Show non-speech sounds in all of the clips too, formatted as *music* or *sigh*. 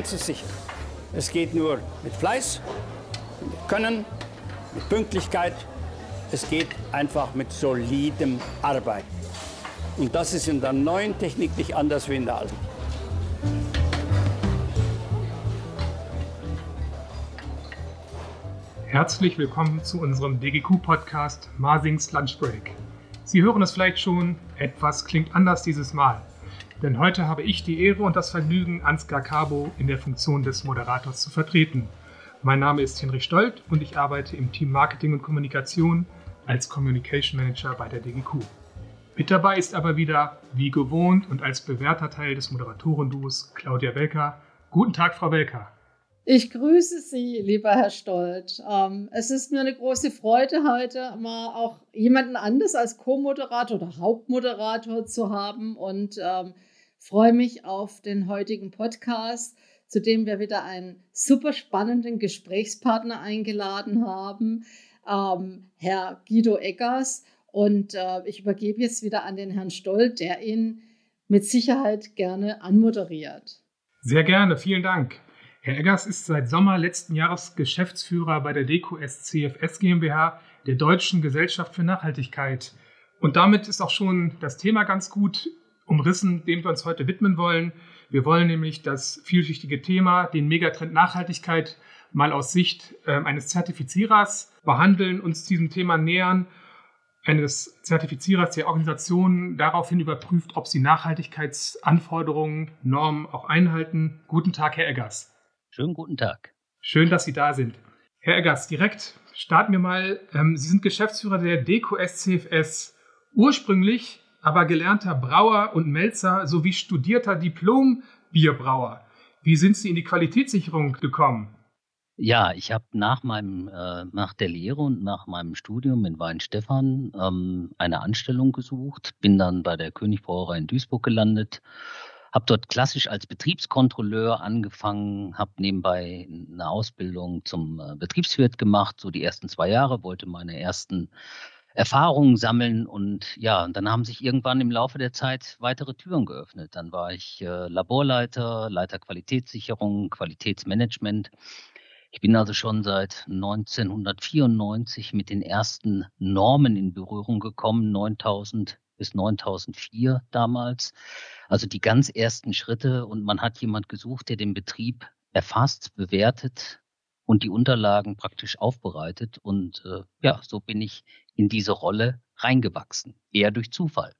eins ist sicher. Es geht nur mit Fleiß, mit Können, mit Pünktlichkeit. Es geht einfach mit solidem Arbeiten. Und das ist in der neuen Technik nicht anders wie in der alten. Herzlich willkommen zu unserem DGQ-Podcast Marsings Lunch Break. Sie hören es vielleicht schon, etwas klingt anders dieses Mal. Denn heute habe ich die Ehre und das Vergnügen, Ansgar Cabo in der Funktion des Moderators zu vertreten. Mein Name ist Henrich Stolt und ich arbeite im Team Marketing und Kommunikation als Communication Manager bei der DGQ. Mit dabei ist aber wieder, wie gewohnt und als bewährter Teil des Moderatorenduos, Claudia Welker. Guten Tag, Frau Welker. Ich grüße Sie, lieber Herr Stolt. Ähm, es ist mir eine große Freude, heute mal auch jemanden anders als Co-Moderator oder Hauptmoderator zu haben und ähm, freue mich auf den heutigen Podcast, zu dem wir wieder einen super spannenden Gesprächspartner eingeladen haben, ähm, Herr Guido Eggers. Und äh, ich übergebe jetzt wieder an den Herrn Stolt, der ihn mit Sicherheit gerne anmoderiert. Sehr gerne, vielen Dank. Herr Eggers ist seit Sommer letzten Jahres Geschäftsführer bei der DQS CFS GmbH, der Deutschen Gesellschaft für Nachhaltigkeit. Und damit ist auch schon das Thema ganz gut umrissen, dem wir uns heute widmen wollen. Wir wollen nämlich das vielschichtige Thema, den Megatrend Nachhaltigkeit, mal aus Sicht äh, eines Zertifizierers behandeln, uns diesem Thema nähern, eines Zertifizierers der Organisation daraufhin überprüft, ob sie Nachhaltigkeitsanforderungen, Normen auch einhalten. Guten Tag, Herr Eggers. Schönen guten Tag. Schön, dass Sie da sind. Herr Eggers, direkt starten wir mal. Ähm, Sie sind Geschäftsführer der DQS CFS. Ursprünglich aber gelernter Brauer und Melzer sowie studierter Diplom-Bierbrauer. Wie sind Sie in die Qualitätssicherung gekommen? Ja, ich habe nach meinem äh, nach der Lehre und nach meinem Studium in Weinstefan ähm, eine Anstellung gesucht, bin dann bei der Königbrauerei in Duisburg gelandet habe dort klassisch als Betriebskontrolleur angefangen, habe nebenbei eine Ausbildung zum äh, Betriebswirt gemacht, so die ersten zwei Jahre, wollte meine ersten Erfahrungen sammeln und ja, dann haben sich irgendwann im Laufe der Zeit weitere Türen geöffnet. Dann war ich äh, Laborleiter, Leiter Qualitätssicherung, Qualitätsmanagement. Ich bin also schon seit 1994 mit den ersten Normen in Berührung gekommen, 9000 bis 9004 damals. Also die ganz ersten Schritte und man hat jemand gesucht, der den Betrieb erfasst, bewertet und die Unterlagen praktisch aufbereitet. Und äh, ja, so bin ich in diese Rolle reingewachsen, eher durch Zufall.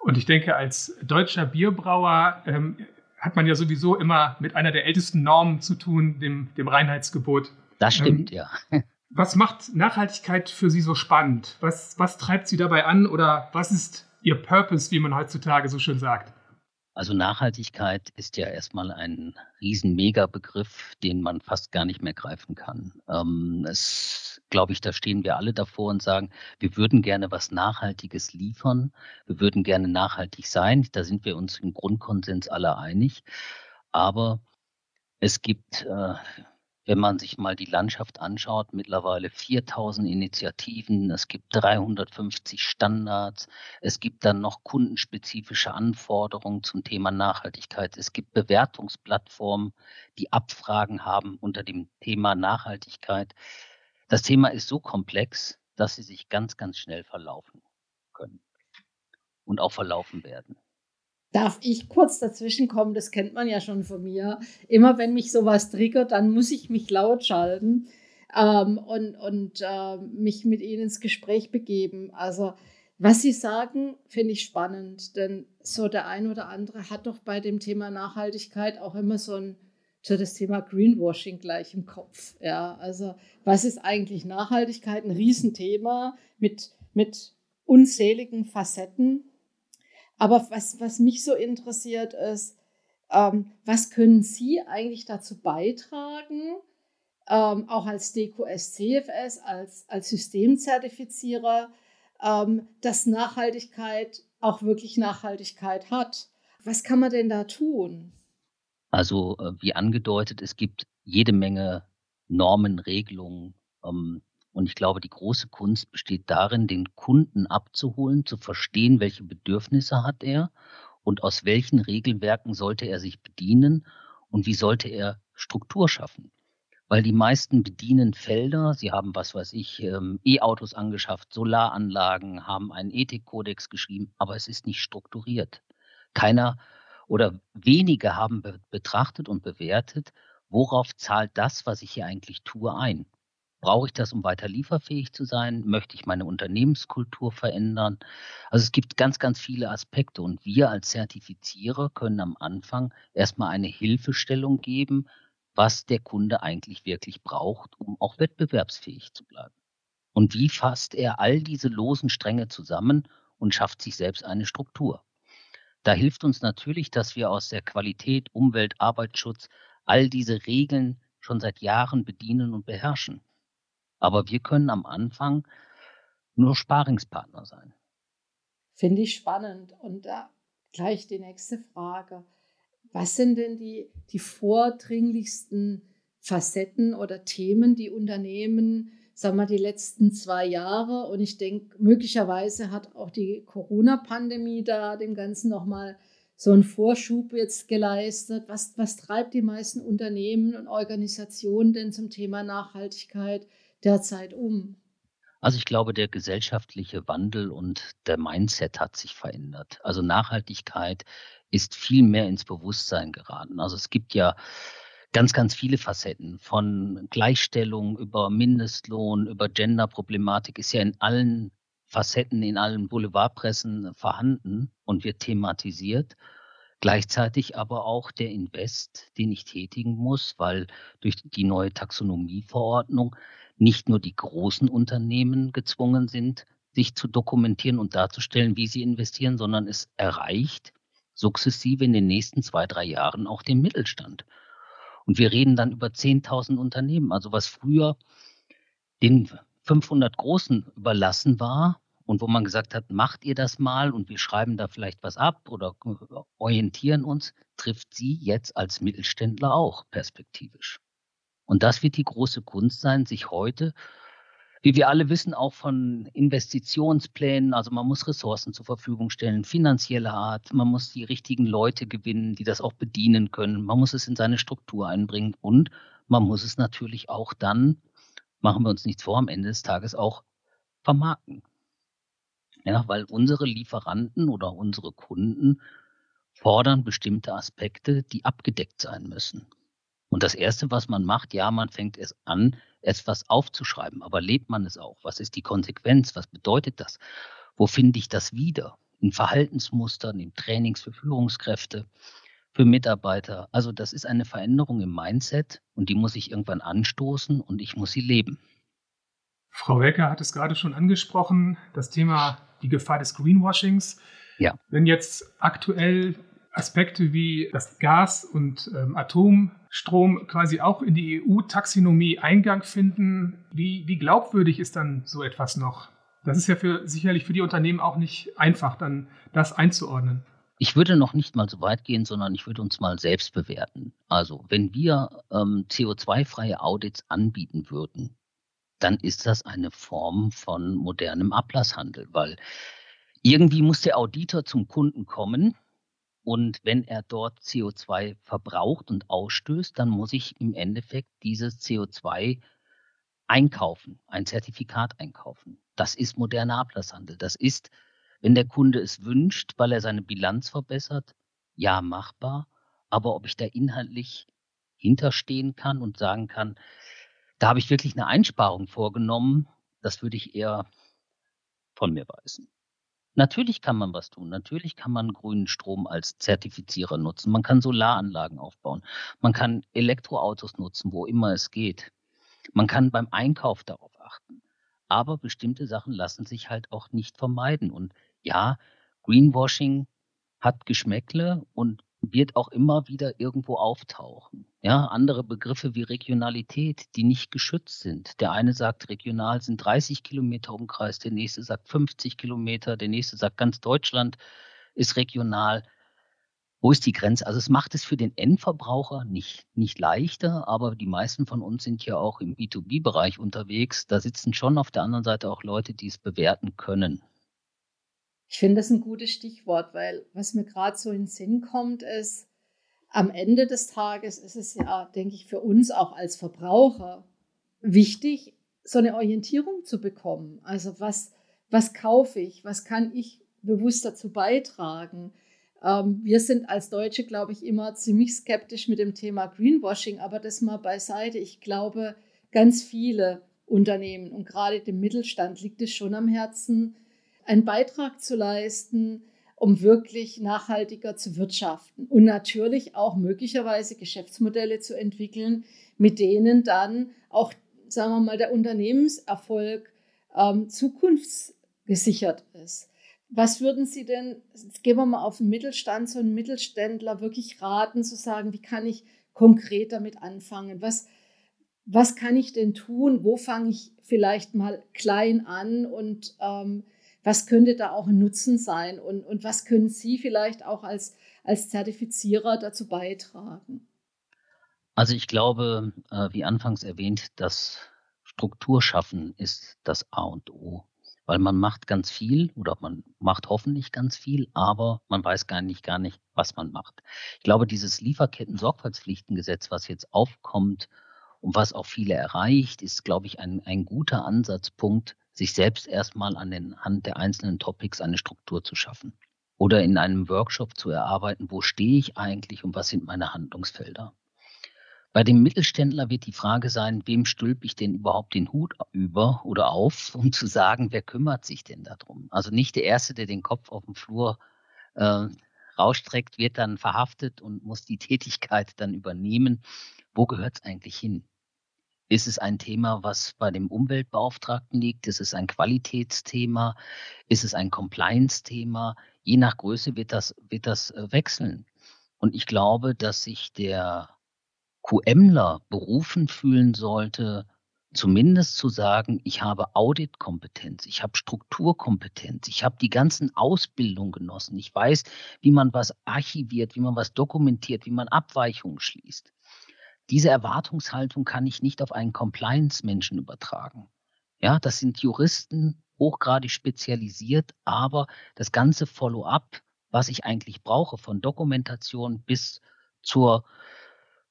Und ich denke, als deutscher Bierbrauer ähm, hat man ja sowieso immer mit einer der ältesten Normen zu tun, dem, dem Reinheitsgebot. Das stimmt, ähm, ja. *laughs* Was macht Nachhaltigkeit für Sie so spannend? Was, was treibt Sie dabei an oder was ist Ihr Purpose, wie man heutzutage so schön sagt? Also Nachhaltigkeit ist ja erstmal ein riesen Mega-Begriff, den man fast gar nicht mehr greifen kann. Ähm, es, glaube ich, da stehen wir alle davor und sagen, wir würden gerne was Nachhaltiges liefern, wir würden gerne nachhaltig sein. Da sind wir uns im Grundkonsens alle einig. Aber es gibt äh, wenn man sich mal die Landschaft anschaut, mittlerweile 4000 Initiativen, es gibt 350 Standards, es gibt dann noch kundenspezifische Anforderungen zum Thema Nachhaltigkeit, es gibt Bewertungsplattformen, die Abfragen haben unter dem Thema Nachhaltigkeit. Das Thema ist so komplex, dass sie sich ganz, ganz schnell verlaufen können und auch verlaufen werden. Darf ich kurz dazwischen kommen? Das kennt man ja schon von mir. Immer wenn mich sowas triggert, dann muss ich mich laut schalten ähm, und, und äh, mich mit Ihnen ins Gespräch begeben. Also, was Sie sagen, finde ich spannend, denn so der ein oder andere hat doch bei dem Thema Nachhaltigkeit auch immer so ein so das Thema Greenwashing gleich im Kopf. Ja, also was ist eigentlich Nachhaltigkeit? Ein Riesenthema mit, mit unzähligen Facetten. Aber was, was mich so interessiert ist, ähm, was können Sie eigentlich dazu beitragen, ähm, auch als DQS CFS, als, als Systemzertifizierer, ähm, dass Nachhaltigkeit auch wirklich Nachhaltigkeit hat? Was kann man denn da tun? Also äh, wie angedeutet, es gibt jede Menge Normen, Regelungen, ähm, und ich glaube, die große Kunst besteht darin, den Kunden abzuholen, zu verstehen, welche Bedürfnisse hat er und aus welchen Regelwerken sollte er sich bedienen Und wie sollte er Struktur schaffen? Weil die meisten bedienen Felder, sie haben, was weiß ich, ähm, E-Autos angeschafft, Solaranlagen, haben einen Ethikkodex geschrieben, aber es ist nicht strukturiert. Keiner oder wenige haben betrachtet und bewertet, worauf zahlt das, was ich hier eigentlich tue, ein. Brauche ich das, um weiter lieferfähig zu sein? Möchte ich meine Unternehmenskultur verändern? Also es gibt ganz, ganz viele Aspekte und wir als Zertifizierer können am Anfang erstmal eine Hilfestellung geben, was der Kunde eigentlich wirklich braucht, um auch wettbewerbsfähig zu bleiben. Und wie fasst er all diese losen Stränge zusammen und schafft sich selbst eine Struktur? Da hilft uns natürlich, dass wir aus der Qualität, Umwelt, Arbeitsschutz all diese Regeln schon seit Jahren bedienen und beherrschen. Aber wir können am Anfang nur Sparingspartner sein. Finde ich spannend. Und da gleich die nächste Frage. Was sind denn die, die vordringlichsten Facetten oder Themen, die Unternehmen, sagen wir, die letzten zwei Jahre, und ich denke, möglicherweise hat auch die Corona-Pandemie da dem Ganzen nochmal so einen Vorschub jetzt geleistet. Was, was treibt die meisten Unternehmen und Organisationen denn zum Thema Nachhaltigkeit? Derzeit um? Also ich glaube, der gesellschaftliche Wandel und der Mindset hat sich verändert. Also Nachhaltigkeit ist viel mehr ins Bewusstsein geraten. Also es gibt ja ganz, ganz viele Facetten von Gleichstellung über Mindestlohn, über Genderproblematik ist ja in allen Facetten, in allen Boulevardpressen vorhanden und wird thematisiert. Gleichzeitig aber auch der Invest, den ich tätigen muss, weil durch die neue Taxonomieverordnung nicht nur die großen Unternehmen gezwungen sind, sich zu dokumentieren und darzustellen, wie sie investieren, sondern es erreicht sukzessive in den nächsten zwei, drei Jahren auch den Mittelstand. Und wir reden dann über 10.000 Unternehmen. Also was früher den 500 Großen überlassen war und wo man gesagt hat, macht ihr das mal und wir schreiben da vielleicht was ab oder orientieren uns, trifft sie jetzt als Mittelständler auch perspektivisch. Und das wird die große Kunst sein, sich heute, wie wir alle wissen, auch von Investitionsplänen, also man muss Ressourcen zur Verfügung stellen, finanzieller Art, man muss die richtigen Leute gewinnen, die das auch bedienen können, man muss es in seine Struktur einbringen und man muss es natürlich auch dann, machen wir uns nichts vor, am Ende des Tages auch vermarkten. Ja, weil unsere Lieferanten oder unsere Kunden fordern bestimmte Aspekte, die abgedeckt sein müssen. Und das Erste, was man macht, ja, man fängt es an, etwas aufzuschreiben, aber lebt man es auch? Was ist die Konsequenz? Was bedeutet das? Wo finde ich das wieder? In Verhaltensmustern, in Trainings für Führungskräfte, für Mitarbeiter. Also das ist eine Veränderung im Mindset und die muss ich irgendwann anstoßen und ich muss sie leben. Frau Welker hat es gerade schon angesprochen, das Thema die Gefahr des Greenwashings. Ja. Wenn jetzt aktuell Aspekte wie das Gas und ähm, Atomstrom quasi auch in die EU-Taxonomie Eingang finden. Wie, wie glaubwürdig ist dann so etwas noch? Das ist ja für, sicherlich für die Unternehmen auch nicht einfach, dann das einzuordnen. Ich würde noch nicht mal so weit gehen, sondern ich würde uns mal selbst bewerten. Also wenn wir ähm, CO2-freie Audits anbieten würden, dann ist das eine Form von modernem Ablasshandel, weil irgendwie muss der Auditor zum Kunden kommen und wenn er dort CO2 verbraucht und ausstößt, dann muss ich im Endeffekt dieses CO2 einkaufen, ein Zertifikat einkaufen. Das ist moderner Ablasshandel. Das ist, wenn der Kunde es wünscht, weil er seine Bilanz verbessert, ja, machbar. Aber ob ich da inhaltlich hinterstehen kann und sagen kann, da habe ich wirklich eine Einsparung vorgenommen, das würde ich eher von mir weisen. Natürlich kann man was tun. Natürlich kann man grünen Strom als Zertifizierer nutzen. Man kann Solaranlagen aufbauen. Man kann Elektroautos nutzen, wo immer es geht. Man kann beim Einkauf darauf achten. Aber bestimmte Sachen lassen sich halt auch nicht vermeiden. Und ja, Greenwashing hat Geschmäckle und wird auch immer wieder irgendwo auftauchen. Ja, andere Begriffe wie Regionalität, die nicht geschützt sind. Der eine sagt, regional sind 30 Kilometer Umkreis, der nächste sagt 50 Kilometer, der nächste sagt, ganz Deutschland ist regional. Wo ist die Grenze? Also es macht es für den Endverbraucher nicht, nicht leichter, aber die meisten von uns sind ja auch im B2B-Bereich unterwegs. Da sitzen schon auf der anderen Seite auch Leute, die es bewerten können. Ich finde das ein gutes Stichwort, weil was mir gerade so in den Sinn kommt, ist, am Ende des Tages ist es ja, denke ich, für uns auch als Verbraucher wichtig, so eine Orientierung zu bekommen. Also was, was kaufe ich? Was kann ich bewusst dazu beitragen? Ähm, wir sind als Deutsche, glaube ich, immer ziemlich skeptisch mit dem Thema Greenwashing, aber das mal beiseite. Ich glaube, ganz viele Unternehmen und gerade dem Mittelstand liegt es schon am Herzen, einen Beitrag zu leisten, um wirklich nachhaltiger zu wirtschaften und natürlich auch möglicherweise Geschäftsmodelle zu entwickeln, mit denen dann auch sagen wir mal, der Unternehmenserfolg ähm, zukunftsgesichert ist. Was würden Sie denn, jetzt gehen wir mal auf den Mittelstand, so einen Mittelständler wirklich raten, zu sagen, wie kann ich konkret damit anfangen? Was, was kann ich denn tun? Wo fange ich vielleicht mal klein an? Und ähm, was könnte da auch ein Nutzen sein? Und, und was können Sie vielleicht auch als, als Zertifizierer dazu beitragen? Also ich glaube, äh, wie anfangs erwähnt, dass Struktur schaffen ist das A und O. Weil man macht ganz viel oder man macht hoffentlich ganz viel, aber man weiß gar nicht, gar nicht, was man macht. Ich glaube, dieses Lieferketten-Sorgfaltspflichtengesetz, was jetzt aufkommt und was auch viele erreicht, ist, glaube ich, ein, ein guter Ansatzpunkt, sich selbst erstmal an den Hand der einzelnen Topics eine Struktur zu schaffen. Oder in einem Workshop zu erarbeiten, wo stehe ich eigentlich und was sind meine Handlungsfelder. Bei dem Mittelständler wird die Frage sein, wem stülpe ich denn überhaupt den Hut über oder auf, um zu sagen, wer kümmert sich denn darum? Also nicht der Erste, der den Kopf auf dem Flur äh, rausstreckt, wird dann verhaftet und muss die *laughs* Tätigkeit dann übernehmen. Wo gehört es eigentlich hin? Ist es ein Thema, was bei dem Umweltbeauftragten liegt? Ist es ein Qualitätsthema? Ist es ein Compliance-Thema? Je nach Größe wird das, wird das äh, wechseln. Und ich glaube, dass sich der QMler berufen fühlen sollte, zumindest zu sagen, ich habe Auditkompetenz, ich habe Strukturkompetenz, ich habe die ganzen Ausbildungen genossen, ich weiß, wie man was archiviert, wie man was dokumentiert, wie man Abweichungen schließt. Diese Erwartungshaltung kann ich nicht auf einen Compliance-Menschen übertragen. Ja, das sind Juristen, hochgradig spezialisiert, aber das ganze Follow-up, was ich eigentlich brauche, von Dokumentation bis zur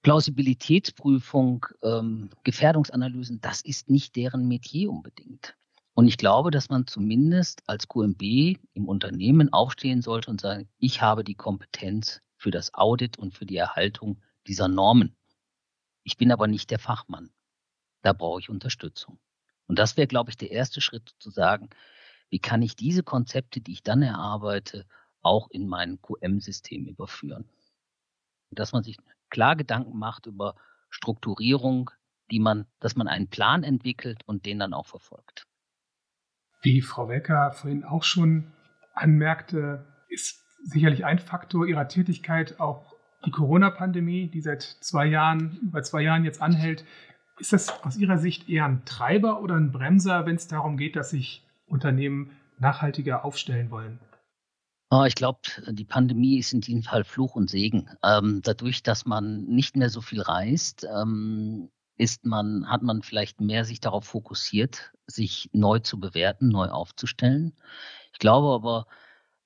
Plausibilitätsprüfung, ähm, Gefährdungsanalysen, das ist nicht deren Metier unbedingt. Und ich glaube, dass man zumindest als QMB im Unternehmen aufstehen sollte und sagen, ich habe die Kompetenz für das Audit und für die Erhaltung dieser Normen. Ich bin aber nicht der Fachmann. Da brauche ich Unterstützung. Und das wäre, glaube ich, der erste Schritt zu sagen, wie kann ich diese Konzepte, die ich dann erarbeite, auch in mein QM-System überführen. Dass man sich klar Gedanken macht über Strukturierung, die man, dass man einen Plan entwickelt und den dann auch verfolgt. Wie Frau Welker vorhin auch schon anmerkte, ist sicherlich ein Faktor ihrer Tätigkeit auch die Corona-Pandemie, die seit zwei Jahren, über zwei Jahren jetzt anhält. Ist das aus Ihrer Sicht eher ein Treiber oder ein Bremser, wenn es darum geht, dass sich Unternehmen nachhaltiger aufstellen wollen? Oh, ich glaube, die Pandemie ist in diesem Fall Fluch und Segen. Ähm, dadurch, dass man nicht mehr so viel reist, ähm, ist man, hat man vielleicht mehr sich darauf fokussiert, sich neu zu bewerten, neu aufzustellen. Ich glaube aber,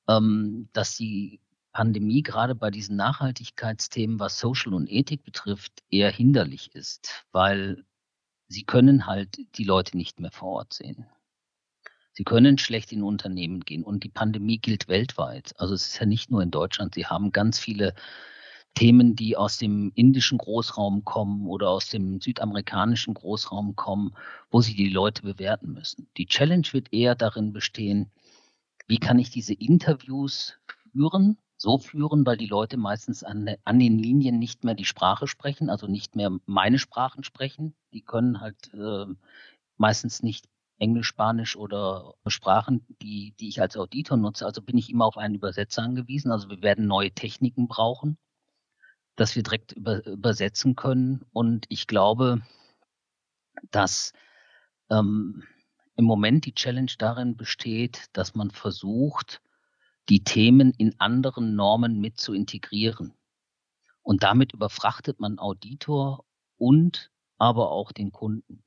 ähm, dass die Pandemie gerade bei diesen Nachhaltigkeitsthemen, was Social und Ethik betrifft, eher hinderlich ist, weil sie können halt die Leute nicht mehr vor Ort sehen. Sie können schlecht in Unternehmen gehen und die Pandemie gilt weltweit. Also es ist ja nicht nur in Deutschland. Sie haben ganz viele Themen, die aus dem indischen Großraum kommen oder aus dem südamerikanischen Großraum kommen, wo sie die Leute bewerten müssen. Die Challenge wird eher darin bestehen, wie kann ich diese Interviews führen, so führen, weil die Leute meistens an, an den Linien nicht mehr die Sprache sprechen, also nicht mehr meine Sprachen sprechen. Die können halt äh, meistens nicht Englisch, Spanisch oder Sprachen, die, die ich als Auditor nutze. Also bin ich immer auf einen Übersetzer angewiesen. Also wir werden neue Techniken brauchen, dass wir direkt über, übersetzen können. Und ich glaube, dass ähm, im Moment die Challenge darin besteht, dass man versucht, die Themen in anderen Normen mit zu integrieren. Und damit überfrachtet man Auditor und aber auch den Kunden.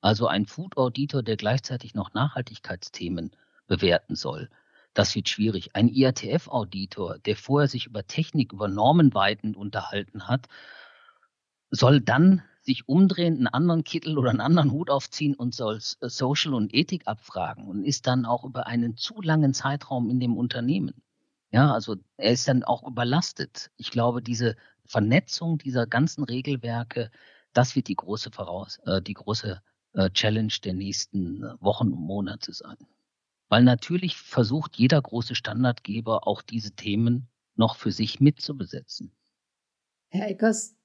Also ein Food Auditor, der gleichzeitig noch Nachhaltigkeitsthemen bewerten soll. Das wird schwierig. Ein IATF-Auditor, der vorher sich über Technik, über Normenweiten unterhalten hat, soll dann sich umdrehen, einen anderen Kittel oder einen anderen Hut aufziehen und soll äh, Social und Ethik abfragen und ist dann auch über einen zu langen Zeitraum in dem Unternehmen. Ja, also er ist dann auch überlastet. Ich glaube, diese Vernetzung dieser ganzen Regelwerke, das wird die große Voraus, äh, die große äh, Challenge der nächsten Wochen und Monate sein. Weil natürlich versucht jeder große Standardgeber auch diese Themen noch für sich mitzubesetzen. Herr Eckers,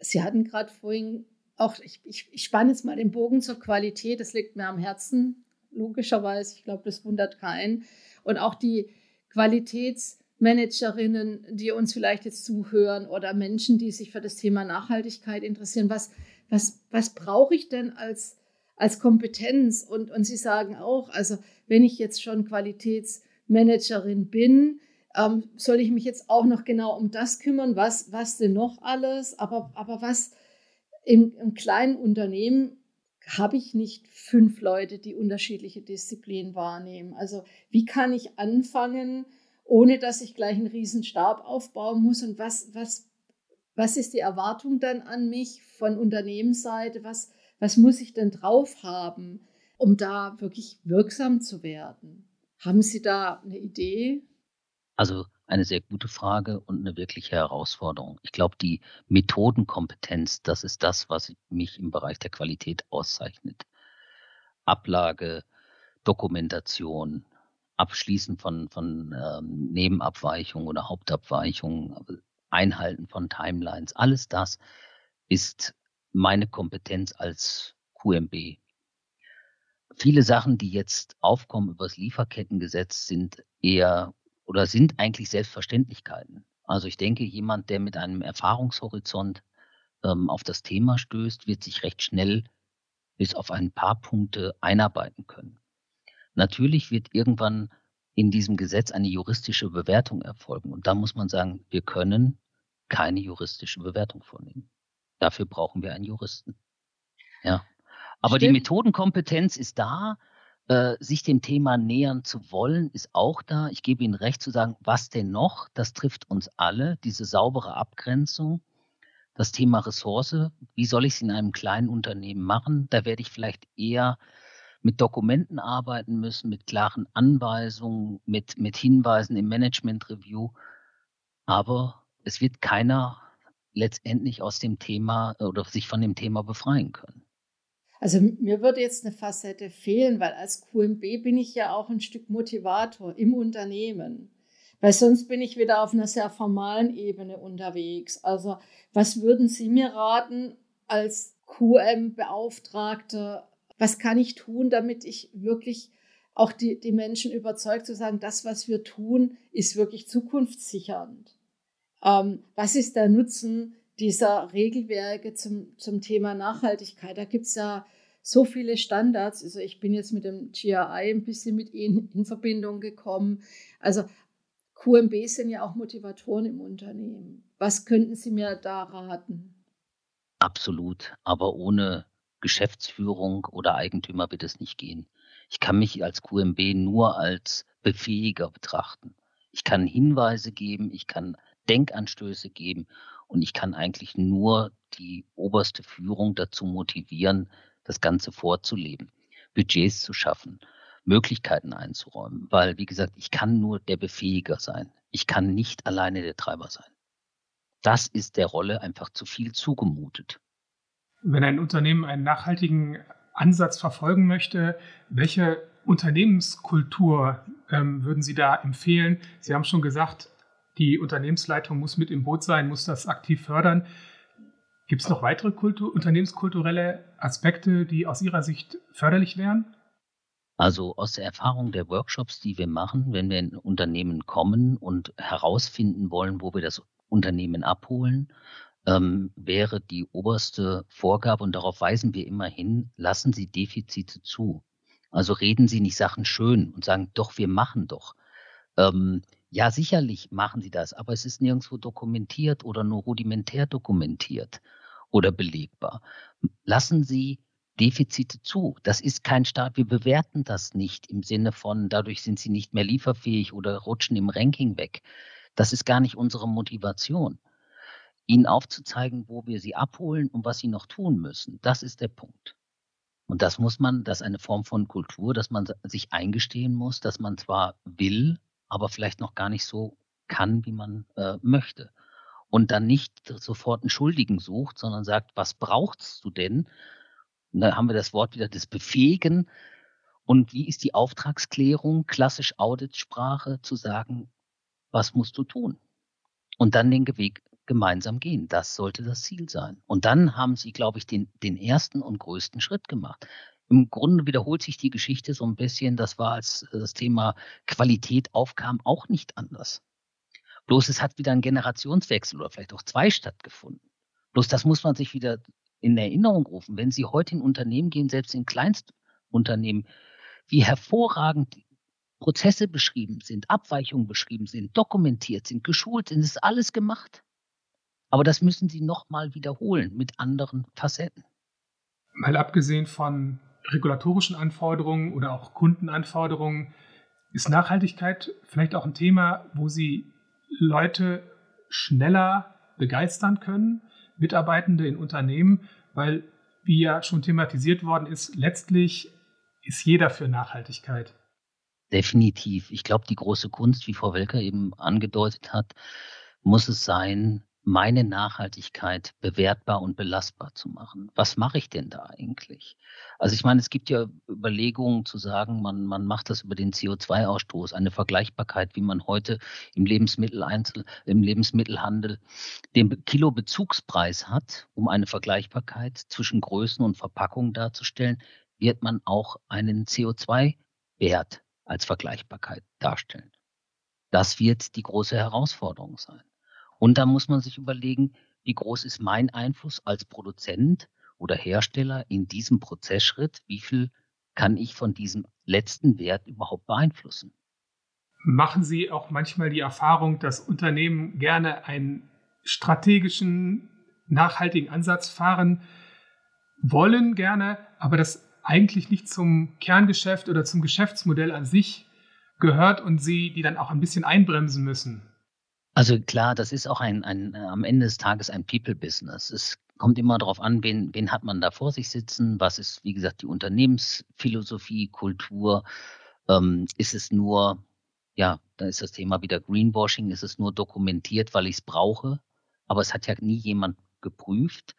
Sie hatten gerade vorhin auch, ich, ich, ich spanne jetzt mal den Bogen zur Qualität, das liegt mir am Herzen, logischerweise, ich glaube, das wundert keinen. Und auch die Qualitätsmanagerinnen, die uns vielleicht jetzt zuhören oder Menschen, die sich für das Thema Nachhaltigkeit interessieren, was, was, was brauche ich denn als als Kompetenz. Und, und Sie sagen auch, also wenn ich jetzt schon Qualitätsmanagerin bin, ähm, soll ich mich jetzt auch noch genau um das kümmern, was, was denn noch alles, aber, aber was im, im kleinen Unternehmen habe ich nicht fünf Leute, die unterschiedliche Disziplinen wahrnehmen. Also wie kann ich anfangen, ohne dass ich gleich einen riesen Stab aufbauen muss und was, was, was ist die Erwartung dann an mich von Unternehmensseite? Was, was muss ich denn drauf haben, um da wirklich wirksam zu werden? Haben Sie da eine Idee? Also eine sehr gute Frage und eine wirkliche Herausforderung. Ich glaube, die Methodenkompetenz, das ist das, was mich im Bereich der Qualität auszeichnet. Ablage, Dokumentation, Abschließen von, von ähm, Nebenabweichungen oder Hauptabweichungen, Einhalten von Timelines, alles das ist meine Kompetenz als QMB. Viele Sachen, die jetzt aufkommen über das Lieferkettengesetz, sind eher oder sind eigentlich Selbstverständlichkeiten. Also ich denke, jemand, der mit einem Erfahrungshorizont ähm, auf das Thema stößt, wird sich recht schnell bis auf ein paar Punkte einarbeiten können. Natürlich wird irgendwann in diesem Gesetz eine juristische Bewertung erfolgen. Und da muss man sagen, wir können keine juristische Bewertung vornehmen. Dafür brauchen wir einen Juristen. Ja. Aber Stimmt. die Methodenkompetenz ist da. Äh, sich dem Thema nähern zu wollen, ist auch da. Ich gebe Ihnen recht zu sagen, was denn noch? Das trifft uns alle, diese saubere Abgrenzung. Das Thema Ressource, wie soll ich es in einem kleinen Unternehmen machen? Da werde ich vielleicht eher mit Dokumenten arbeiten müssen, mit klaren Anweisungen, mit, mit Hinweisen im Management Review. Aber es wird keiner letztendlich aus dem Thema oder sich von dem Thema befreien können. Also mir würde jetzt eine Facette fehlen, weil als QMB bin ich ja auch ein Stück Motivator im Unternehmen. Weil sonst bin ich wieder auf einer sehr formalen Ebene unterwegs. Also was würden Sie mir raten als QM-Beauftragter? Was kann ich tun, damit ich wirklich auch die, die Menschen überzeugt zu sagen, das, was wir tun, ist wirklich zukunftssichernd? Ähm, was ist der Nutzen dieser Regelwerke zum, zum Thema Nachhaltigkeit? Da gibt es ja so viele Standards. Also ich bin jetzt mit dem GRI ein bisschen mit Ihnen in Verbindung gekommen. Also QMB sind ja auch Motivatoren im Unternehmen. Was könnten Sie mir da raten? Absolut, aber ohne Geschäftsführung oder Eigentümer wird es nicht gehen. Ich kann mich als QMB nur als Befähiger betrachten. Ich kann Hinweise geben, ich kann Denkanstöße geben. Und ich kann eigentlich nur die oberste Führung dazu motivieren, das Ganze vorzuleben, Budgets zu schaffen, Möglichkeiten einzuräumen. Weil, wie gesagt, ich kann nur der Befähiger sein. Ich kann nicht alleine der Treiber sein. Das ist der Rolle einfach zu viel zugemutet. Wenn ein Unternehmen einen nachhaltigen Ansatz verfolgen möchte, welche Unternehmenskultur ähm, würden Sie da empfehlen? Sie haben schon gesagt, die Unternehmensleitung muss mit im Boot sein, muss das aktiv fördern. Gibt es noch weitere Kultur, unternehmenskulturelle Aspekte, die aus Ihrer Sicht förderlich wären? Also aus der Erfahrung der Workshops, die wir machen, wenn wir in Unternehmen kommen und herausfinden wollen, wo wir das Unternehmen abholen, ähm, wäre die oberste Vorgabe, und darauf weisen wir immer hin, lassen Sie Defizite zu. Also reden Sie nicht Sachen schön und sagen, doch, wir machen doch. Ähm, ja, sicherlich machen sie das, aber es ist nirgendwo dokumentiert oder nur rudimentär dokumentiert oder belegbar. Lassen Sie Defizite zu. Das ist kein Staat. Wir bewerten das nicht im Sinne von, dadurch sind sie nicht mehr lieferfähig oder rutschen im Ranking weg. Das ist gar nicht unsere Motivation. Ihnen aufzuzeigen, wo wir sie abholen und was sie noch tun müssen. Das ist der Punkt. Und das muss man, das ist eine Form von Kultur, dass man sich eingestehen muss, dass man zwar will, aber vielleicht noch gar nicht so kann, wie man äh, möchte. Und dann nicht sofort einen Schuldigen sucht, sondern sagt, was brauchst du denn? Und dann haben wir das Wort wieder des Befähigen. Und wie ist die Auftragsklärung, klassisch Auditsprache, zu sagen, was musst du tun? Und dann den Weg gemeinsam gehen. Das sollte das Ziel sein. Und dann haben sie, glaube ich, den, den ersten und größten Schritt gemacht. Im Grunde wiederholt sich die Geschichte so ein bisschen. Das war, als das Thema Qualität aufkam, auch nicht anders. Bloß es hat wieder ein Generationswechsel oder vielleicht auch zwei stattgefunden. Bloß das muss man sich wieder in Erinnerung rufen. Wenn Sie heute in Unternehmen gehen, selbst in Kleinstunternehmen, wie hervorragend Prozesse beschrieben sind, Abweichungen beschrieben sind, dokumentiert sind, geschult sind, ist alles gemacht. Aber das müssen Sie nochmal wiederholen mit anderen Facetten. Mal abgesehen von regulatorischen Anforderungen oder auch Kundenanforderungen, ist Nachhaltigkeit vielleicht auch ein Thema, wo Sie Leute schneller begeistern können, Mitarbeitende in Unternehmen, weil, wie ja schon thematisiert worden ist, letztlich ist jeder für Nachhaltigkeit. Definitiv. Ich glaube, die große Kunst, wie Frau Welker eben angedeutet hat, muss es sein, meine Nachhaltigkeit bewertbar und belastbar zu machen. Was mache ich denn da eigentlich? Also ich meine, es gibt ja Überlegungen zu sagen, man, man macht das über den CO2-Ausstoß, eine Vergleichbarkeit, wie man heute im Lebensmitteleinzel, im Lebensmittelhandel den Kilo-Bezugspreis hat, um eine Vergleichbarkeit zwischen Größen und Verpackungen darzustellen, wird man auch einen CO2-Wert als Vergleichbarkeit darstellen. Das wird die große Herausforderung sein. Und da muss man sich überlegen, wie groß ist mein Einfluss als Produzent oder Hersteller in diesem Prozessschritt? Wie viel kann ich von diesem letzten Wert überhaupt beeinflussen? Machen Sie auch manchmal die Erfahrung, dass Unternehmen gerne einen strategischen, nachhaltigen Ansatz fahren wollen gerne, aber das eigentlich nicht zum Kerngeschäft oder zum Geschäftsmodell an sich gehört und sie die dann auch ein bisschen einbremsen müssen? Also klar, das ist auch ein, ein äh, am Ende des Tages ein People-Business. Es kommt immer darauf an, wen, wen hat man da vor sich sitzen, was ist, wie gesagt, die Unternehmensphilosophie, Kultur. Ähm, ist es nur, ja, da ist das Thema wieder Greenwashing, ist es nur dokumentiert, weil ich es brauche, aber es hat ja nie jemand geprüft.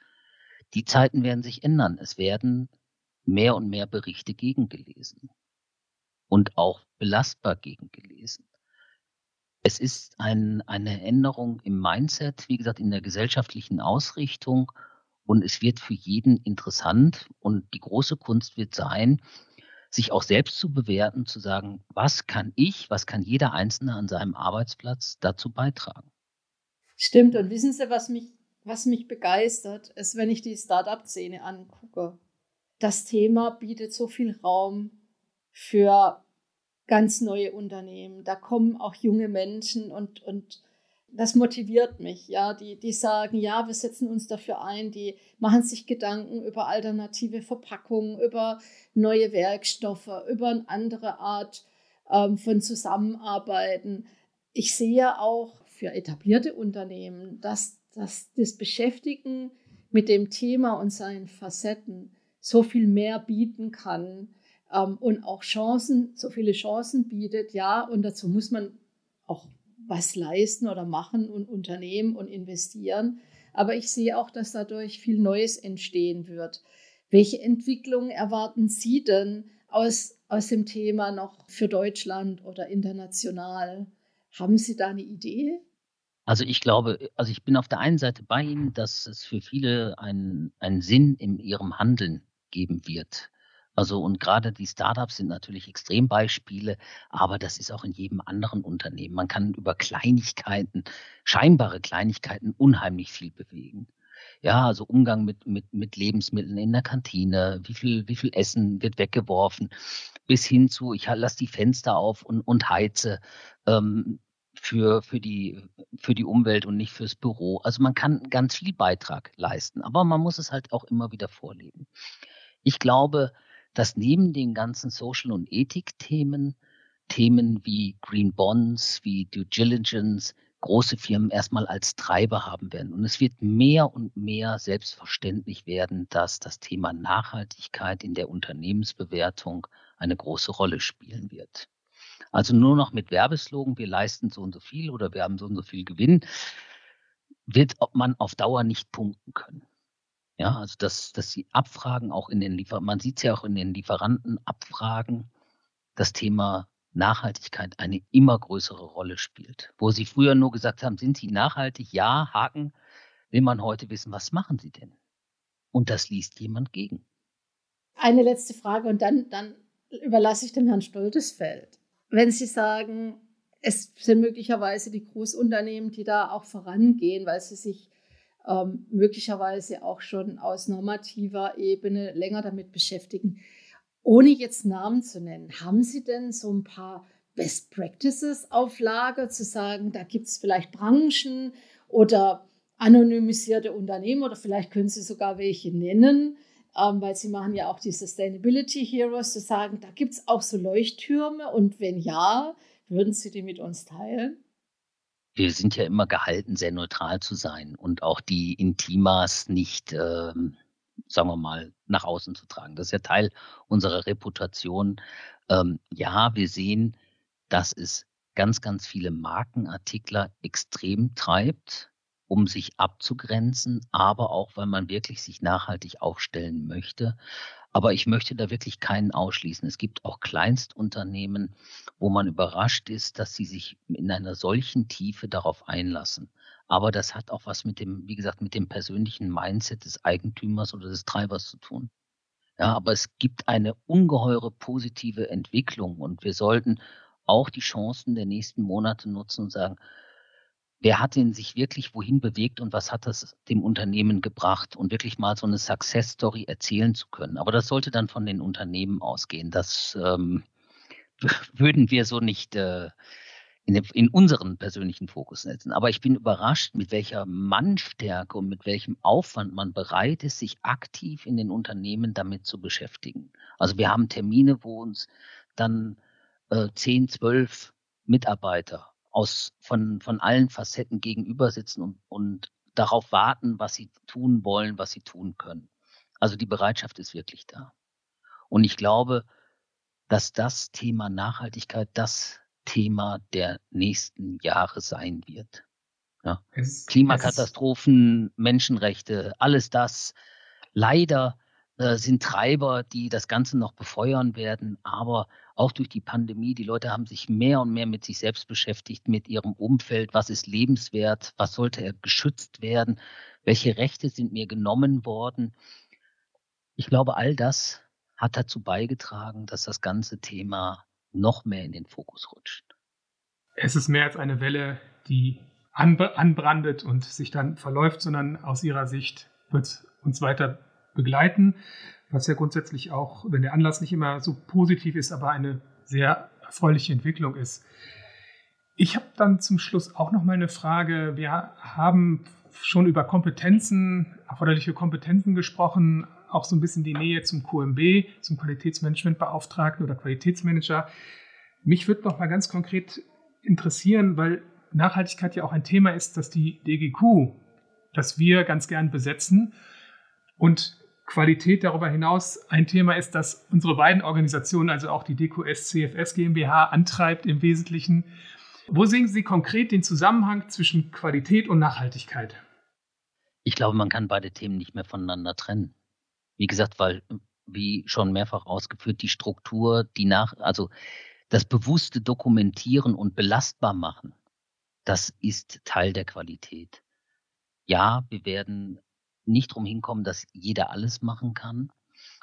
Die Zeiten werden sich ändern. Es werden mehr und mehr Berichte gegengelesen und auch belastbar gegengelesen. Es ist ein, eine Änderung im Mindset, wie gesagt, in der gesellschaftlichen Ausrichtung. Und es wird für jeden interessant. Und die große Kunst wird sein, sich auch selbst zu bewerten, zu sagen, was kann ich, was kann jeder Einzelne an seinem Arbeitsplatz dazu beitragen. Stimmt. Und wissen Sie, was mich, was mich begeistert, ist, wenn ich die Startup-Szene angucke. Das Thema bietet so viel Raum für ganz neue Unternehmen. Da kommen auch junge Menschen und, und das motiviert mich. Ja, die, die sagen, ja, wir setzen uns dafür ein, die machen sich Gedanken über alternative Verpackungen, über neue Werkstoffe, über eine andere Art ähm, von Zusammenarbeiten. Ich sehe auch für etablierte Unternehmen, dass, dass das Beschäftigen mit dem Thema und seinen Facetten so viel mehr bieten kann, ähm, und auch Chancen, so viele Chancen bietet, ja, und dazu muss man auch was leisten oder machen und unternehmen und investieren. Aber ich sehe auch, dass dadurch viel Neues entstehen wird. Welche Entwicklungen erwarten Sie denn aus, aus dem Thema noch für Deutschland oder international? Haben Sie da eine Idee? Also ich glaube, also ich bin auf der einen Seite bei Ihnen, dass es für viele einen, einen Sinn in ihrem Handeln geben wird. Also und gerade die Startups sind natürlich Extrembeispiele, aber das ist auch in jedem anderen Unternehmen. Man kann über Kleinigkeiten, scheinbare Kleinigkeiten unheimlich viel bewegen. Ja, also Umgang mit, mit, mit Lebensmitteln in der Kantine, wie viel, wie viel Essen wird weggeworfen, bis hin zu, ich lasse die Fenster auf und, und heize ähm, für, für, die, für die Umwelt und nicht fürs Büro. Also man kann ganz viel Beitrag leisten, aber man muss es halt auch immer wieder vorleben. Ich glaube, dass neben den ganzen Social- und Ethik-Themen Themen wie Green Bonds, wie Due Diligence, große Firmen erstmal als Treiber haben werden. Und es wird mehr und mehr selbstverständlich werden, dass das Thema Nachhaltigkeit in der Unternehmensbewertung eine große Rolle spielen wird. Also nur noch mit Werbeslogan, wir leisten so und so viel oder wir haben so und so viel Gewinn, wird man auf Dauer nicht punkten können. Ja, also dass, dass die Abfragen auch in den Liefer man sieht es ja auch in den Lieferantenabfragen, das Thema Nachhaltigkeit eine immer größere Rolle spielt. Wo Sie früher nur gesagt haben, sind Sie nachhaltig? Ja, Haken. Will man heute wissen, was machen Sie denn? Und das liest jemand gegen. Eine letzte Frage und dann, dann überlasse ich dem Herrn Stoltesfeld. Wenn Sie sagen, es sind möglicherweise die Großunternehmen, die da auch vorangehen, weil sie sich ähm, möglicherweise auch schon aus normativer Ebene länger damit beschäftigen. Ohne jetzt Namen zu nennen, haben Sie denn so ein paar Best Practices auf Lager, zu sagen, da gibt es vielleicht Branchen oder anonymisierte Unternehmen oder vielleicht können Sie sogar welche nennen, ähm, weil Sie machen ja auch die Sustainability Heroes, zu sagen, da gibt es auch so Leuchttürme und wenn ja, würden Sie die mit uns teilen? Wir sind ja immer gehalten, sehr neutral zu sein und auch die Intimas nicht ähm, sagen wir mal, nach außen zu tragen. Das ist ja Teil unserer Reputation. Ähm, ja, wir sehen, dass es ganz, ganz viele Markenartikler extrem treibt, um sich abzugrenzen, aber auch, weil man wirklich sich nachhaltig aufstellen möchte. Aber ich möchte da wirklich keinen ausschließen. Es gibt auch Kleinstunternehmen, wo man überrascht ist, dass sie sich in einer solchen Tiefe darauf einlassen. Aber das hat auch was mit dem, wie gesagt, mit dem persönlichen Mindset des Eigentümers oder des Treibers zu tun. Ja, aber es gibt eine ungeheure positive Entwicklung und wir sollten auch die Chancen der nächsten Monate nutzen und sagen, wer hat denn sich wirklich wohin bewegt und was hat das dem Unternehmen gebracht und wirklich mal so eine Success Story erzählen zu können. Aber das sollte dann von den Unternehmen ausgehen. Das ähm, *laughs* würden wir so nicht äh, in, den, in unseren persönlichen Fokus setzen. Aber ich bin überrascht, mit welcher Mannstärke und mit welchem Aufwand man bereit ist, sich aktiv in den Unternehmen damit zu beschäftigen. Also wir haben Termine, wo uns dann äh, 10, 12 Mitarbeiter aus, von, von allen Facetten gegenüber sitzen und, und darauf warten, was sie tun wollen, was sie tun können. Also die Bereitschaft ist wirklich da. Und ich glaube, dass das Thema Nachhaltigkeit das Thema der nächsten Jahre sein wird. Ja. Es, Klimakatastrophen, es Menschenrechte, alles das leider äh, sind Treiber, die das Ganze noch befeuern werden. Aber auch durch die Pandemie, die Leute haben sich mehr und mehr mit sich selbst beschäftigt, mit ihrem Umfeld. Was ist lebenswert? Was sollte geschützt werden? Welche Rechte sind mir genommen worden? Ich glaube, all das hat dazu beigetragen, dass das ganze Thema noch mehr in den Fokus rutscht. Es ist mehr als eine Welle, die anbrandet und sich dann verläuft, sondern aus ihrer Sicht wird uns weiter begleiten, was ja grundsätzlich auch, wenn der Anlass nicht immer so positiv ist, aber eine sehr erfreuliche Entwicklung ist. Ich habe dann zum Schluss auch noch mal eine Frage. Wir haben schon über Kompetenzen, erforderliche Kompetenzen gesprochen, auch so ein bisschen die Nähe zum QMB, zum Qualitätsmanagementbeauftragten oder Qualitätsmanager. Mich würde noch mal ganz konkret interessieren, weil Nachhaltigkeit ja auch ein Thema ist, das die DGQ, das wir ganz gern besetzen und Qualität darüber hinaus ein Thema ist, das unsere beiden Organisationen, also auch die DQS CFS GmbH, antreibt im Wesentlichen. Wo sehen Sie konkret den Zusammenhang zwischen Qualität und Nachhaltigkeit? Ich glaube, man kann beide Themen nicht mehr voneinander trennen. Wie gesagt, weil, wie schon mehrfach ausgeführt, die Struktur, die nach, also das bewusste Dokumentieren und belastbar machen, das ist Teil der Qualität. Ja, wir werden nicht drum hinkommen, dass jeder alles machen kann.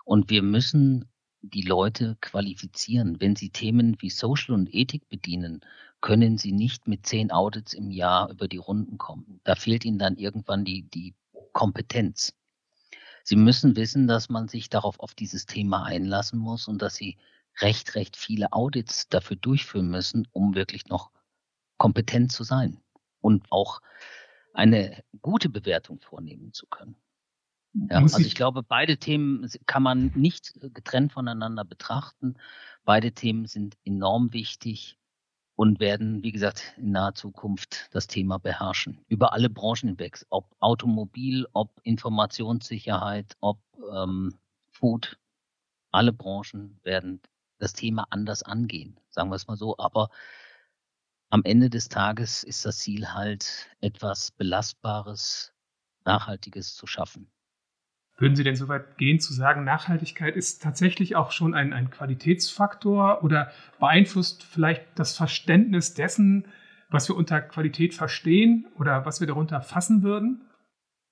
Und wir müssen die Leute qualifizieren. Wenn sie Themen wie Social und Ethik bedienen, können sie nicht mit zehn Audits im Jahr über die Runden kommen. Da fehlt ihnen dann irgendwann die, die Kompetenz. Sie müssen wissen, dass man sich darauf auf dieses Thema einlassen muss und dass sie recht, recht viele Audits dafür durchführen müssen, um wirklich noch kompetent zu sein und auch eine gute Bewertung vornehmen zu können. Ja, also ich glaube, beide Themen kann man nicht getrennt voneinander betrachten. Beide Themen sind enorm wichtig und werden, wie gesagt, in naher Zukunft das Thema beherrschen. Über alle Branchen hinweg. Ob Automobil, ob Informationssicherheit, ob ähm, Food. Alle Branchen werden das Thema anders angehen, sagen wir es mal so. Aber am Ende des Tages ist das Ziel halt, etwas Belastbares, Nachhaltiges zu schaffen. Würden Sie denn so weit gehen zu sagen, Nachhaltigkeit ist tatsächlich auch schon ein, ein Qualitätsfaktor oder beeinflusst vielleicht das Verständnis dessen, was wir unter Qualität verstehen oder was wir darunter fassen würden?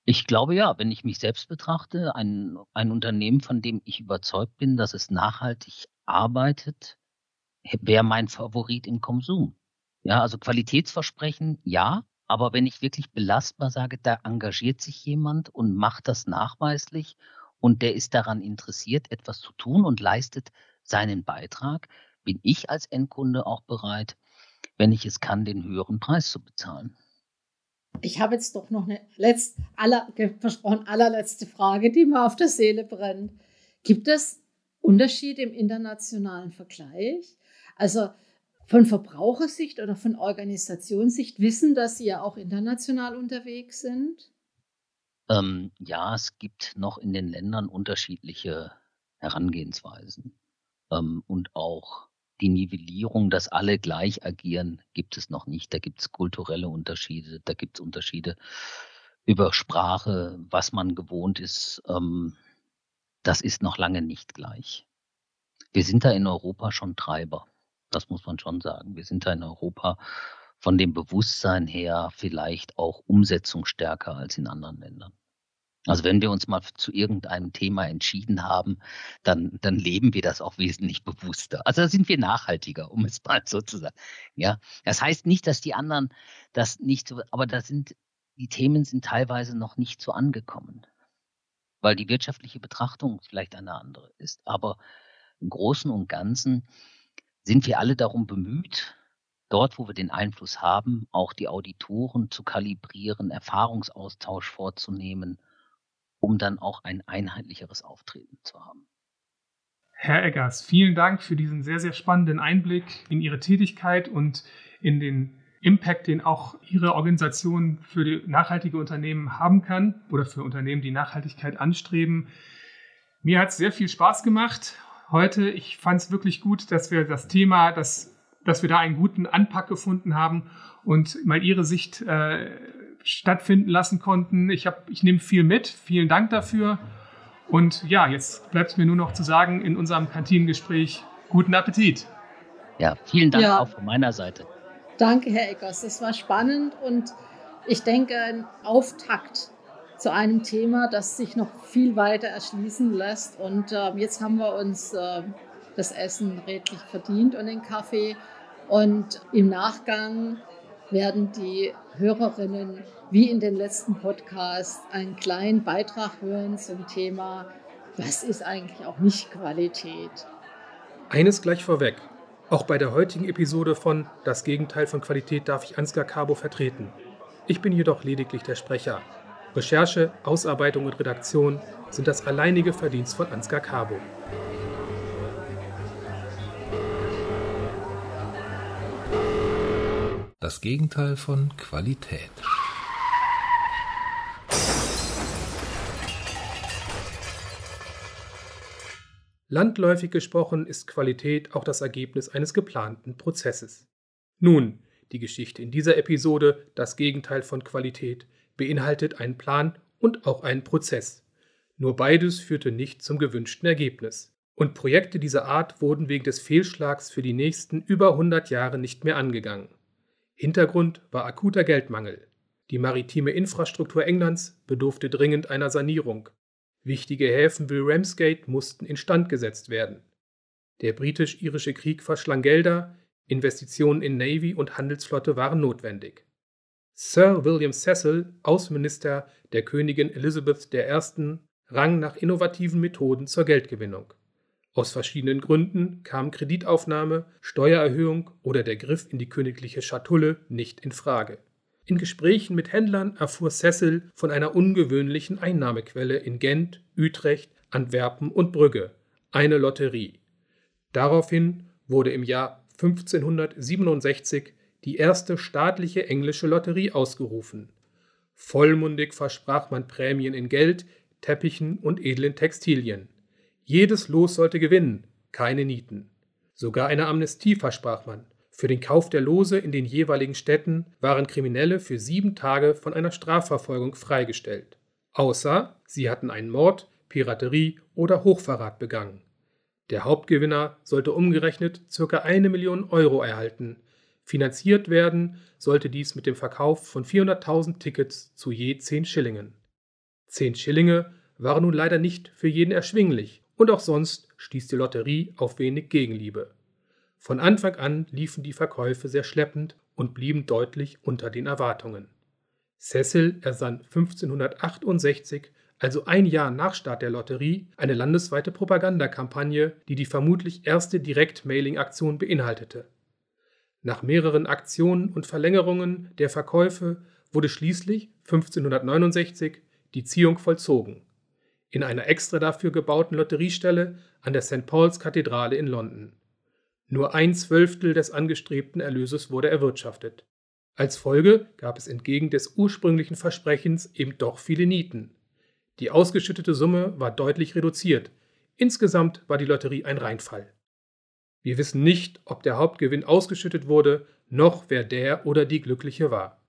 Ich glaube ja, wenn ich mich selbst betrachte, ein, ein Unternehmen, von dem ich überzeugt bin, dass es nachhaltig arbeitet, wäre mein Favorit im Konsum. Ja, also Qualitätsversprechen, ja, aber wenn ich wirklich belastbar sage, da engagiert sich jemand und macht das nachweislich und der ist daran interessiert, etwas zu tun und leistet seinen Beitrag, bin ich als Endkunde auch bereit, wenn ich es kann, den höheren Preis zu bezahlen. Ich habe jetzt doch noch eine letzt, aller, versprochen allerletzte Frage, die mir auf der Seele brennt. Gibt es Unterschiede im internationalen Vergleich? Also von Verbrauchersicht oder von Organisationssicht wissen, dass Sie ja auch international unterwegs sind? Ähm, ja, es gibt noch in den Ländern unterschiedliche Herangehensweisen ähm, und auch die Nivellierung, dass alle gleich agieren, gibt es noch nicht. Da gibt es kulturelle Unterschiede, da gibt es Unterschiede über Sprache, was man gewohnt ist. Ähm, das ist noch lange nicht gleich. Wir sind da in Europa schon Treiber. Das muss man schon sagen. Wir sind da in Europa von dem Bewusstsein her vielleicht auch umsetzungsstärker als in anderen Ländern. Also wenn wir uns mal zu irgendeinem Thema entschieden haben, dann, dann leben wir das auch wesentlich bewusster. Also da sind wir nachhaltiger, um es mal so zu sagen. Ja, das heißt nicht, dass die anderen das nicht so, aber da sind, die Themen sind teilweise noch nicht so angekommen, weil die wirtschaftliche Betrachtung vielleicht eine andere ist. Aber im Großen und Ganzen sind wir alle darum bemüht, dort, wo wir den Einfluss haben, auch die Auditoren zu kalibrieren, Erfahrungsaustausch vorzunehmen, um dann auch ein einheitlicheres Auftreten zu haben. Herr Eggers, vielen Dank für diesen sehr, sehr spannenden Einblick in Ihre Tätigkeit und in den Impact, den auch Ihre Organisation für nachhaltige Unternehmen haben kann oder für Unternehmen, die Nachhaltigkeit anstreben. Mir hat es sehr viel Spaß gemacht heute. Ich fand es wirklich gut, dass wir das Thema, dass, dass wir da einen guten Anpack gefunden haben und mal Ihre Sicht äh, stattfinden lassen konnten. Ich, hab, ich nehme viel mit. Vielen Dank dafür. Und ja, jetzt bleibt es mir nur noch zu sagen in unserem Kantinengespräch guten Appetit. Ja, vielen Dank ja. auch von meiner Seite. Danke, Herr Eckers. Das war spannend und ich denke, ein Auftakt zu einem Thema, das sich noch viel weiter erschließen lässt. Und äh, jetzt haben wir uns äh, das Essen redlich verdient und den Kaffee. Und im Nachgang werden die Hörerinnen wie in den letzten Podcasts einen kleinen Beitrag hören zum Thema, was ist eigentlich auch nicht Qualität. Eines gleich vorweg. Auch bei der heutigen Episode von Das Gegenteil von Qualität darf ich Ansgar Cabo vertreten. Ich bin jedoch lediglich der Sprecher. Recherche, Ausarbeitung und Redaktion sind das alleinige Verdienst von Ansgar Cabo. Das Gegenteil von Qualität. Landläufig gesprochen ist Qualität auch das Ergebnis eines geplanten Prozesses. Nun, die Geschichte in dieser Episode, das Gegenteil von Qualität, beinhaltet einen Plan und auch einen Prozess. Nur beides führte nicht zum gewünschten Ergebnis. Und Projekte dieser Art wurden wegen des Fehlschlags für die nächsten über 100 Jahre nicht mehr angegangen. Hintergrund war akuter Geldmangel. Die maritime Infrastruktur Englands bedurfte dringend einer Sanierung. Wichtige Häfen wie Ramsgate mussten instand gesetzt werden. Der britisch-irische Krieg verschlang Gelder, Investitionen in Navy und Handelsflotte waren notwendig. Sir William Cecil, Außenminister der Königin Elizabeth I., rang nach innovativen Methoden zur Geldgewinnung. Aus verschiedenen Gründen kamen Kreditaufnahme, Steuererhöhung oder der Griff in die königliche Schatulle nicht in Frage. In Gesprächen mit Händlern erfuhr Cecil von einer ungewöhnlichen Einnahmequelle in Gent, Utrecht, Antwerpen und Brügge, eine Lotterie. Daraufhin wurde im Jahr 1567 die erste staatliche englische Lotterie ausgerufen. Vollmundig versprach man Prämien in Geld, Teppichen und edlen Textilien. Jedes Los sollte gewinnen, keine Nieten. Sogar eine Amnestie versprach man. Für den Kauf der Lose in den jeweiligen Städten waren Kriminelle für sieben Tage von einer Strafverfolgung freigestellt. Außer sie hatten einen Mord, Piraterie oder Hochverrat begangen. Der Hauptgewinner sollte umgerechnet ca. eine Million Euro erhalten. Finanziert werden sollte dies mit dem Verkauf von 400.000 Tickets zu je 10 Schillingen. 10 Schillinge waren nun leider nicht für jeden erschwinglich und auch sonst stieß die Lotterie auf wenig Gegenliebe. Von Anfang an liefen die Verkäufe sehr schleppend und blieben deutlich unter den Erwartungen. Cecil ersann 1568 also ein Jahr nach Start der Lotterie, eine landesweite Propagandakampagne, die die vermutlich erste Direkt-Mailing-Aktion beinhaltete. Nach mehreren Aktionen und Verlängerungen der Verkäufe wurde schließlich 1569 die Ziehung vollzogen. In einer extra dafür gebauten Lotteriestelle an der St. Paul's Kathedrale in London. Nur ein Zwölftel des angestrebten Erlöses wurde erwirtschaftet. Als Folge gab es entgegen des ursprünglichen Versprechens eben doch viele Nieten. Die ausgeschüttete Summe war deutlich reduziert. Insgesamt war die Lotterie ein Reinfall. Wir wissen nicht, ob der Hauptgewinn ausgeschüttet wurde, noch wer der oder die Glückliche war.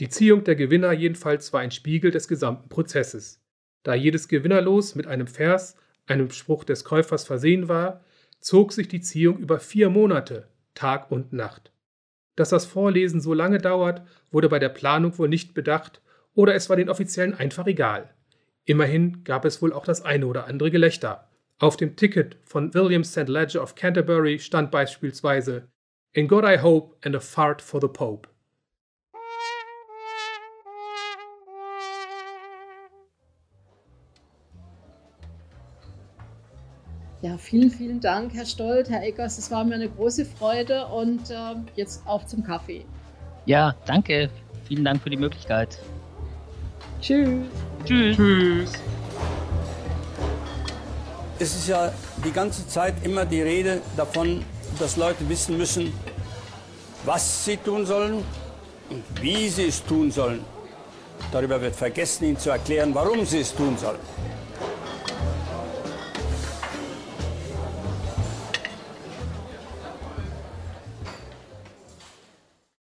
Die Ziehung der Gewinner jedenfalls war ein Spiegel des gesamten Prozesses. Da jedes Gewinnerlos mit einem Vers, einem Spruch des Käufers versehen war, zog sich die Ziehung über vier Monate, Tag und Nacht. Dass das Vorlesen so lange dauert, wurde bei der Planung wohl nicht bedacht oder es war den Offiziellen einfach egal. Immerhin gab es wohl auch das eine oder andere Gelächter. Auf dem Ticket von William St. Ledger of Canterbury stand beispielsweise In God I hope and a fart for the Pope. Ja, vielen, vielen Dank, Herr Stolt, Herr Eckers. Es war mir eine große Freude und äh, jetzt auf zum Kaffee. Ja, danke. Vielen Dank für die Möglichkeit. Tschüss. Tschüss. Tschüss. Es ist ja die ganze Zeit immer die Rede davon, dass Leute wissen müssen, was sie tun sollen und wie sie es tun sollen. Darüber wird vergessen, ihnen zu erklären, warum sie es tun sollen.